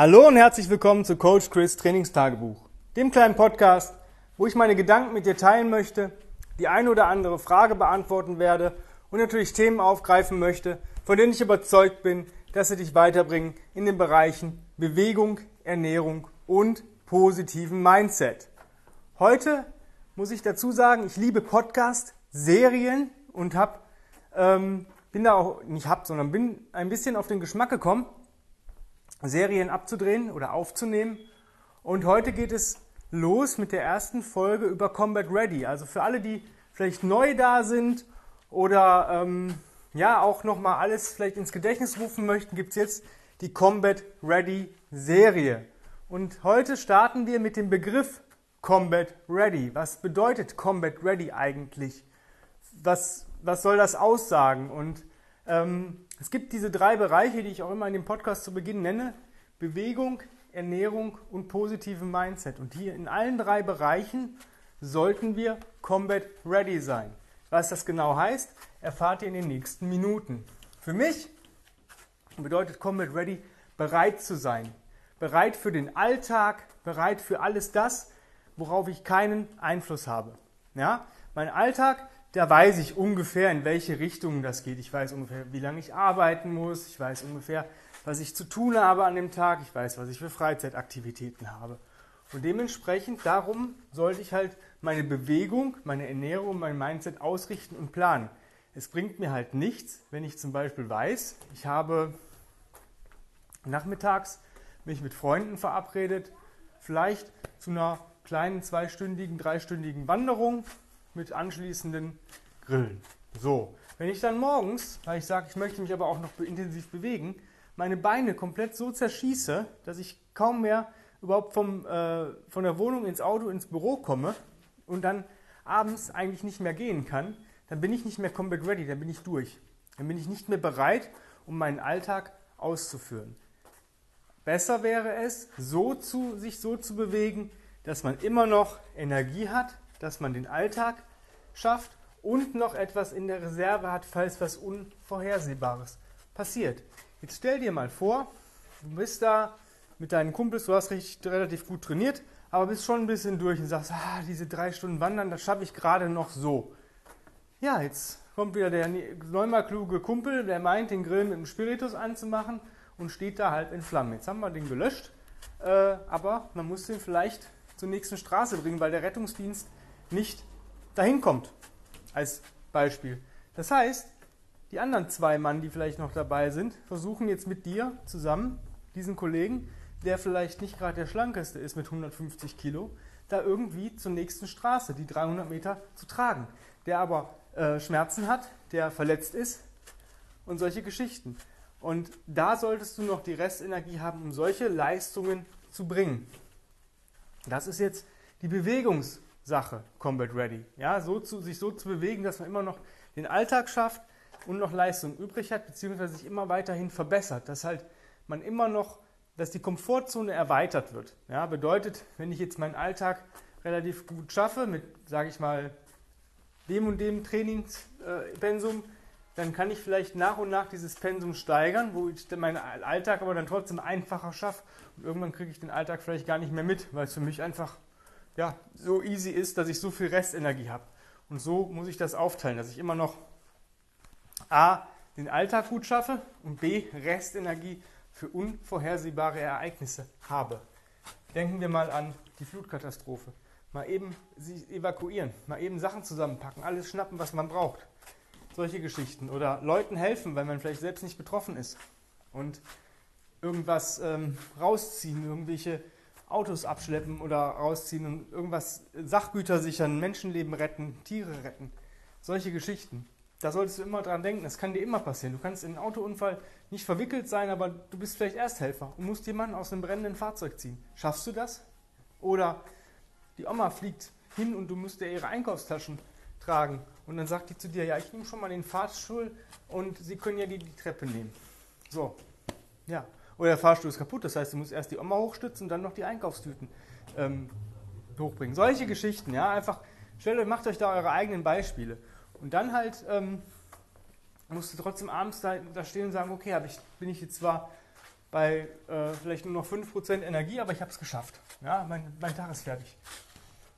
Hallo und herzlich willkommen zu Coach Chris Trainingstagebuch, dem kleinen Podcast, wo ich meine Gedanken mit dir teilen möchte, die eine oder andere Frage beantworten werde und natürlich Themen aufgreifen möchte, von denen ich überzeugt bin, dass sie dich weiterbringen in den Bereichen Bewegung, Ernährung und positiven Mindset. Heute muss ich dazu sagen, ich liebe Podcast-Serien und hab, ähm, bin da auch nicht hab, sondern bin ein bisschen auf den Geschmack gekommen, Serien abzudrehen oder aufzunehmen. Und heute geht es los mit der ersten Folge über Combat Ready. Also für alle, die vielleicht neu da sind oder ähm, ja auch nochmal alles vielleicht ins Gedächtnis rufen möchten, gibt es jetzt die Combat Ready Serie. Und heute starten wir mit dem Begriff Combat Ready. Was bedeutet Combat Ready eigentlich? Was, was soll das aussagen? Und es gibt diese drei Bereiche, die ich auch immer in dem Podcast zu Beginn nenne. Bewegung, Ernährung und positiven Mindset. Und hier in allen drei Bereichen sollten wir Combat Ready sein. Was das genau heißt, erfahrt ihr in den nächsten Minuten. Für mich bedeutet Combat Ready bereit zu sein. Bereit für den Alltag, bereit für alles das, worauf ich keinen Einfluss habe. Ja? Mein Alltag da weiß ich ungefähr, in welche Richtung das geht. Ich weiß ungefähr, wie lange ich arbeiten muss. Ich weiß ungefähr, was ich zu tun habe an dem Tag. Ich weiß, was ich für Freizeitaktivitäten habe. Und dementsprechend, darum sollte ich halt meine Bewegung, meine Ernährung, mein Mindset ausrichten und planen. Es bringt mir halt nichts, wenn ich zum Beispiel weiß, ich habe nachmittags mich mit Freunden verabredet, vielleicht zu einer kleinen zweistündigen, dreistündigen Wanderung mit anschließenden Grillen. So, wenn ich dann morgens, weil ich sage, ich möchte mich aber auch noch intensiv bewegen, meine Beine komplett so zerschieße, dass ich kaum mehr überhaupt vom, äh, von der Wohnung ins Auto ins Büro komme und dann abends eigentlich nicht mehr gehen kann, dann bin ich nicht mehr combat ready, dann bin ich durch. Dann bin ich nicht mehr bereit, um meinen Alltag auszuführen. Besser wäre es, so zu, sich so zu bewegen, dass man immer noch Energie hat, dass man den Alltag schafft und noch etwas in der Reserve hat, falls was Unvorhersehbares passiert. Jetzt stell dir mal vor, du bist da mit deinen Kumpels, du hast richtig, relativ gut trainiert, aber bist schon ein bisschen durch und sagst, ah, diese drei Stunden Wandern, das schaffe ich gerade noch so. Ja, jetzt kommt wieder der neunmal kluge Kumpel, der meint, den Grill mit dem Spiritus anzumachen und steht da halb in Flammen. Jetzt haben wir den gelöscht, äh, aber man muss den vielleicht zur nächsten Straße bringen, weil der Rettungsdienst nicht dahin kommt. Als Beispiel. Das heißt, die anderen zwei Mann, die vielleicht noch dabei sind, versuchen jetzt mit dir zusammen, diesen Kollegen, der vielleicht nicht gerade der schlankeste ist mit 150 Kilo, da irgendwie zur nächsten Straße, die 300 Meter, zu tragen. Der aber äh, Schmerzen hat, der verletzt ist und solche Geschichten. Und da solltest du noch die Restenergie haben, um solche Leistungen zu bringen. Das ist jetzt die Bewegungs- Sache, Combat Ready. Ja, so zu, sich so zu bewegen, dass man immer noch den Alltag schafft und noch Leistung übrig hat, beziehungsweise sich immer weiterhin verbessert. Dass halt man immer noch, dass die Komfortzone erweitert wird. Ja, bedeutet, wenn ich jetzt meinen Alltag relativ gut schaffe, mit, sage ich mal, dem und dem Trainingspensum, dann kann ich vielleicht nach und nach dieses Pensum steigern, wo ich meinen Alltag aber dann trotzdem einfacher schaffe. Und irgendwann kriege ich den Alltag vielleicht gar nicht mehr mit, weil es für mich einfach ja, so easy ist, dass ich so viel Restenergie habe. Und so muss ich das aufteilen, dass ich immer noch A, den Alltag gut schaffe und B, Restenergie für unvorhersehbare Ereignisse habe. Denken wir mal an die Flutkatastrophe. Mal eben sie evakuieren, mal eben Sachen zusammenpacken, alles schnappen, was man braucht. Solche Geschichten. Oder Leuten helfen, weil man vielleicht selbst nicht betroffen ist. Und irgendwas ähm, rausziehen, irgendwelche Autos abschleppen oder rausziehen und irgendwas, Sachgüter sichern, Menschenleben retten, Tiere retten. Solche Geschichten. Da solltest du immer dran denken, das kann dir immer passieren. Du kannst in einen Autounfall nicht verwickelt sein, aber du bist vielleicht Ersthelfer und musst jemanden aus einem brennenden Fahrzeug ziehen. Schaffst du das? Oder die Oma fliegt hin und du musst dir ihre Einkaufstaschen tragen. Und dann sagt die zu dir, ja, ich nehme schon mal den Fahrstuhl und sie können ja die, die Treppe nehmen. So, ja. Oder der Fahrstuhl ist kaputt, das heißt, du musst erst die Oma hochstützen und dann noch die Einkaufstüten ähm, hochbringen. Solche Geschichten, ja, einfach stellt macht euch da eure eigenen Beispiele. Und dann halt ähm, musst du trotzdem abends da, da stehen und sagen, okay, ich, bin ich jetzt zwar bei äh, vielleicht nur noch 5% Energie, aber ich habe es geschafft. Ja, mein, mein Tag ist fertig.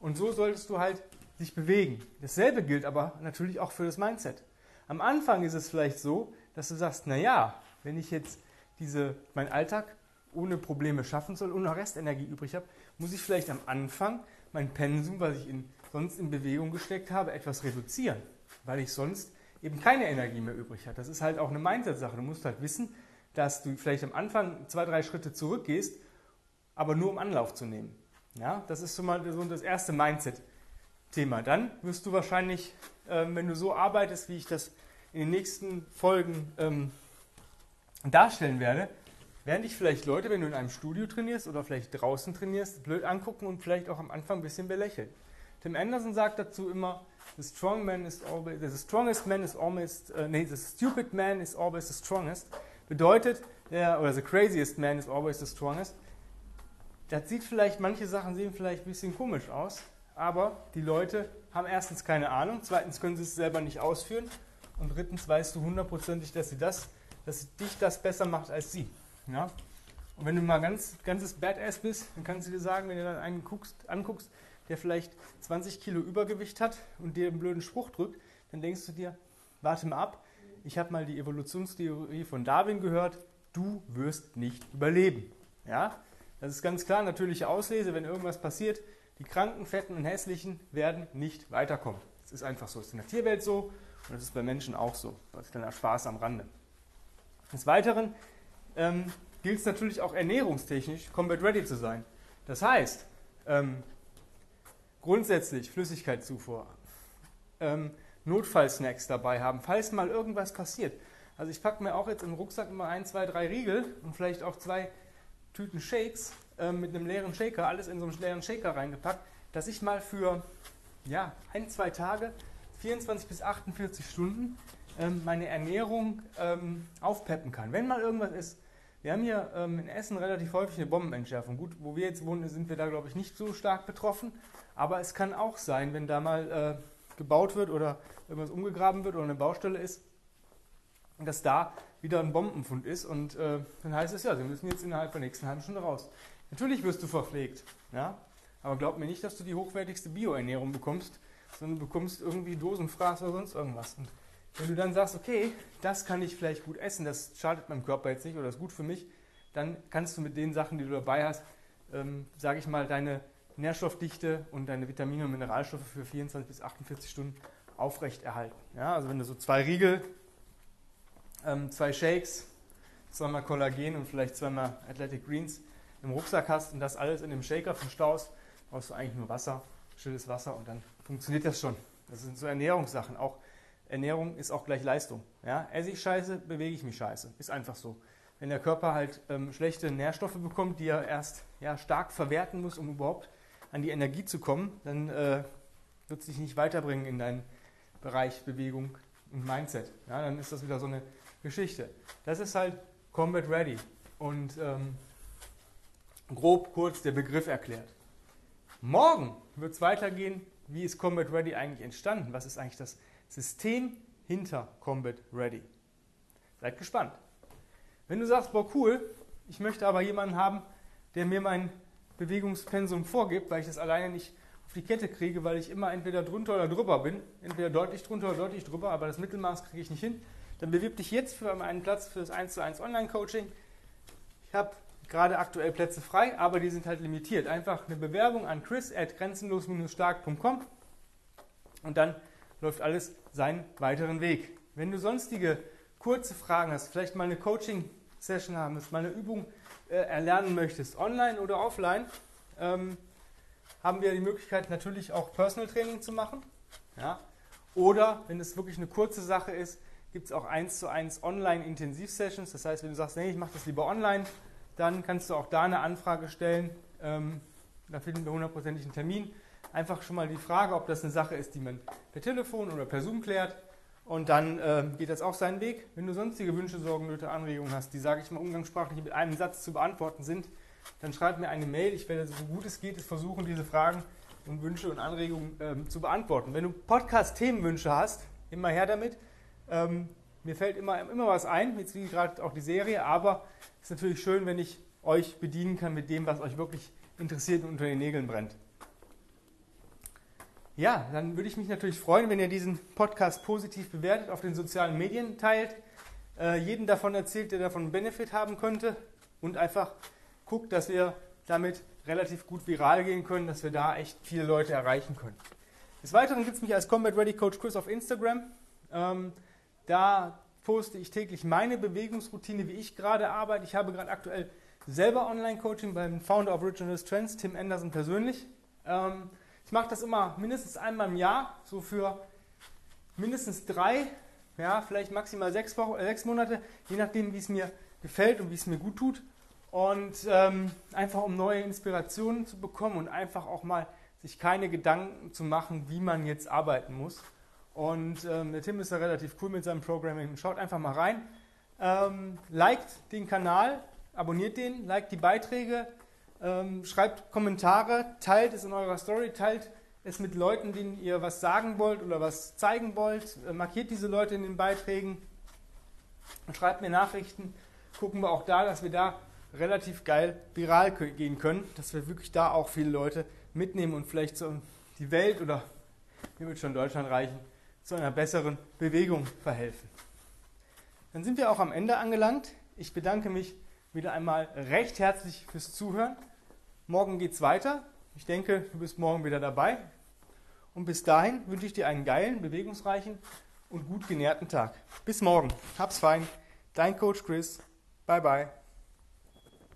Und so solltest du halt sich bewegen. Dasselbe gilt aber natürlich auch für das Mindset. Am Anfang ist es vielleicht so, dass du sagst, naja, wenn ich jetzt diese, meinen Alltag ohne Probleme schaffen soll und noch Restenergie übrig habe, muss ich vielleicht am Anfang mein Pensum, was ich in, sonst in Bewegung gesteckt habe, etwas reduzieren, weil ich sonst eben keine Energie mehr übrig habe. Das ist halt auch eine Mindset-Sache. Du musst halt wissen, dass du vielleicht am Anfang zwei, drei Schritte zurückgehst, aber nur um Anlauf zu nehmen. Ja, das ist schon mal so das erste Mindset-Thema. Dann wirst du wahrscheinlich, ähm, wenn du so arbeitest, wie ich das in den nächsten Folgen ähm, darstellen werde, werden dich vielleicht Leute, wenn du in einem Studio trainierst oder vielleicht draußen trainierst, blöd angucken und vielleicht auch am Anfang ein bisschen belächeln. Tim Anderson sagt dazu immer, the strong man is always, the strongest man is always, uh, nee, the stupid man is always the strongest. Bedeutet, der, oder the craziest man is always the strongest. Das sieht vielleicht, manche Sachen sehen vielleicht ein bisschen komisch aus, aber die Leute haben erstens keine Ahnung, zweitens können sie es selber nicht ausführen und drittens weißt du hundertprozentig, dass sie das, dass dich das besser macht als sie. Ja? Und wenn du mal ganz ganzes Badass bist, dann kannst du dir sagen, wenn du dann einen guckst, anguckst, der vielleicht 20 Kilo Übergewicht hat und dir einen blöden Spruch drückt, dann denkst du dir, warte mal ab, ich habe mal die Evolutionstheorie von Darwin gehört, du wirst nicht überleben. Ja? Das ist ganz klar natürliche Auslese, wenn irgendwas passiert, die Kranken, Fetten und Hässlichen werden nicht weiterkommen. Das ist einfach so. Das ist in der Tierwelt so und das ist bei Menschen auch so. Das ist dann Spaß am Rande. Des Weiteren ähm, gilt es natürlich auch ernährungstechnisch combat ready zu sein. Das heißt, ähm, grundsätzlich Flüssigkeitszufuhr, ähm, Notfallsnacks dabei haben, falls mal irgendwas passiert. Also ich packe mir auch jetzt im Rucksack immer ein, zwei, drei Riegel und vielleicht auch zwei Tüten Shakes äh, mit einem leeren Shaker, alles in so einen leeren Shaker reingepackt, dass ich mal für ja, ein, zwei Tage, 24 bis 48 Stunden, ähm, meine Ernährung ähm, aufpeppen kann. Wenn mal irgendwas ist, wir haben hier ähm, in Essen relativ häufig eine Bombenentschärfung. Gut, wo wir jetzt wohnen, sind wir da, glaube ich, nicht so stark betroffen. Aber es kann auch sein, wenn da mal äh, gebaut wird oder irgendwas umgegraben wird oder eine Baustelle ist, dass da wieder ein Bombenfund ist. Und äh, dann heißt es ja, Sie müssen jetzt innerhalb der nächsten halben Stunde raus. Natürlich wirst du verpflegt. Ja? Aber glaub mir nicht, dass du die hochwertigste Bioernährung bekommst, sondern du bekommst irgendwie Dosenfraß oder sonst irgendwas. Und wenn du dann sagst, okay, das kann ich vielleicht gut essen, das schadet meinem Körper jetzt nicht oder ist gut für mich, dann kannst du mit den Sachen, die du dabei hast, ähm, sage ich mal, deine Nährstoffdichte und deine Vitamine und Mineralstoffe für 24 bis 48 Stunden aufrechterhalten. Ja, also wenn du so zwei Riegel, ähm, zwei Shakes, zweimal Kollagen und vielleicht zweimal Athletic Greens im Rucksack hast und das alles in dem Shaker verstaust, brauchst du eigentlich nur Wasser, stilles Wasser und dann funktioniert das schon. Das sind so Ernährungssachen. Auch Ernährung ist auch gleich Leistung. Ja? Esse ich scheiße, bewege ich mich scheiße. Ist einfach so. Wenn der Körper halt ähm, schlechte Nährstoffe bekommt, die er erst ja, stark verwerten muss, um überhaupt an die Energie zu kommen, dann äh, wird es dich nicht weiterbringen in deinen Bereich Bewegung und Mindset. Ja, dann ist das wieder so eine Geschichte. Das ist halt Combat Ready. Und ähm, grob kurz der Begriff erklärt. Morgen wird es weitergehen. Wie ist Combat Ready eigentlich entstanden? Was ist eigentlich das System hinter Combat Ready. Seid gespannt. Wenn du sagst, boah, cool, ich möchte aber jemanden haben, der mir mein Bewegungspensum vorgibt, weil ich das alleine nicht auf die Kette kriege, weil ich immer entweder drunter oder drüber bin, entweder deutlich drunter oder deutlich drüber, aber das Mittelmaß kriege ich nicht hin, dann bewirb dich jetzt für einen Platz für das 1 zu 1 Online-Coaching. Ich habe gerade aktuell Plätze frei, aber die sind halt limitiert. Einfach eine Bewerbung an chris at grenzenlos-stark.com und dann läuft alles seinen weiteren Weg. Wenn du sonstige kurze Fragen hast, vielleicht mal eine Coaching-Session haben willst, mal eine Übung äh, erlernen möchtest, online oder offline, ähm, haben wir die Möglichkeit natürlich auch Personal Training zu machen. Ja? Oder wenn es wirklich eine kurze Sache ist, gibt es auch 1 zu 1 Online-Intensiv-Sessions. Das heißt, wenn du sagst, nee, ich mache das lieber online, dann kannst du auch da eine Anfrage stellen. Ähm, da finden wir hundertprozentig einen Termin einfach schon mal die Frage, ob das eine Sache ist, die man per Telefon oder per Zoom klärt. Und dann äh, geht das auch seinen Weg. Wenn du sonstige Wünsche, Sorgen, Nöte, Anregungen hast, die, sage ich mal, umgangssprachlich mit einem Satz zu beantworten sind, dann schreib mir eine Mail. Ich werde, so gut es geht, versuchen, diese Fragen und Wünsche und Anregungen ähm, zu beantworten. Wenn du Podcast-Themenwünsche hast, immer her damit. Ähm, Mir fällt immer, immer was ein, jetzt wie gerade auch die Serie, aber es ist natürlich schön, wenn ich euch bedienen kann mit dem, was euch wirklich interessiert und unter den Nägeln brennt. Ja, dann würde ich mich natürlich freuen, wenn ihr diesen Podcast positiv bewertet, auf den sozialen Medien teilt, äh, jeden davon erzählt, der davon einen Benefit haben könnte und einfach guckt, dass wir damit relativ gut viral gehen können, dass wir da echt viele Leute erreichen können. Des Weiteren gibt es mich als Combat Ready Coach Chris auf Instagram. Ähm, da poste ich täglich meine Bewegungsroutine, wie ich gerade arbeite. Ich habe gerade aktuell selber Online-Coaching beim Founder of Original Trends, Tim Anderson persönlich. Ähm, ich mache das immer mindestens einmal im Jahr, so für mindestens drei, ja, vielleicht maximal sechs, Wochen, äh, sechs Monate, je nachdem, wie es mir gefällt und wie es mir gut tut. Und ähm, einfach um neue Inspirationen zu bekommen und einfach auch mal sich keine Gedanken zu machen, wie man jetzt arbeiten muss. Und ähm, der Tim ist da relativ cool mit seinem Programming. Schaut einfach mal rein. Ähm, liked den Kanal, abonniert den, liked die Beiträge, ähm, schreibt Kommentare, teilt es in eurer Story, teilt es mit Leuten, denen ihr was sagen wollt oder was zeigen wollt. Äh, markiert diese Leute in den Beiträgen, schreibt mir Nachrichten. Gucken wir auch da, dass wir da relativ geil viral gehen können, dass wir wirklich da auch viele Leute mitnehmen und vielleicht so die Welt oder mir wird schon Deutschland reichen, zu einer besseren Bewegung verhelfen. Dann sind wir auch am Ende angelangt. Ich bedanke mich wieder einmal recht herzlich fürs Zuhören. Morgen geht's weiter. Ich denke, du bist morgen wieder dabei. Und bis dahin wünsche ich dir einen geilen, bewegungsreichen und gut genährten Tag. Bis morgen. Hab's fein. Dein Coach Chris. Bye bye.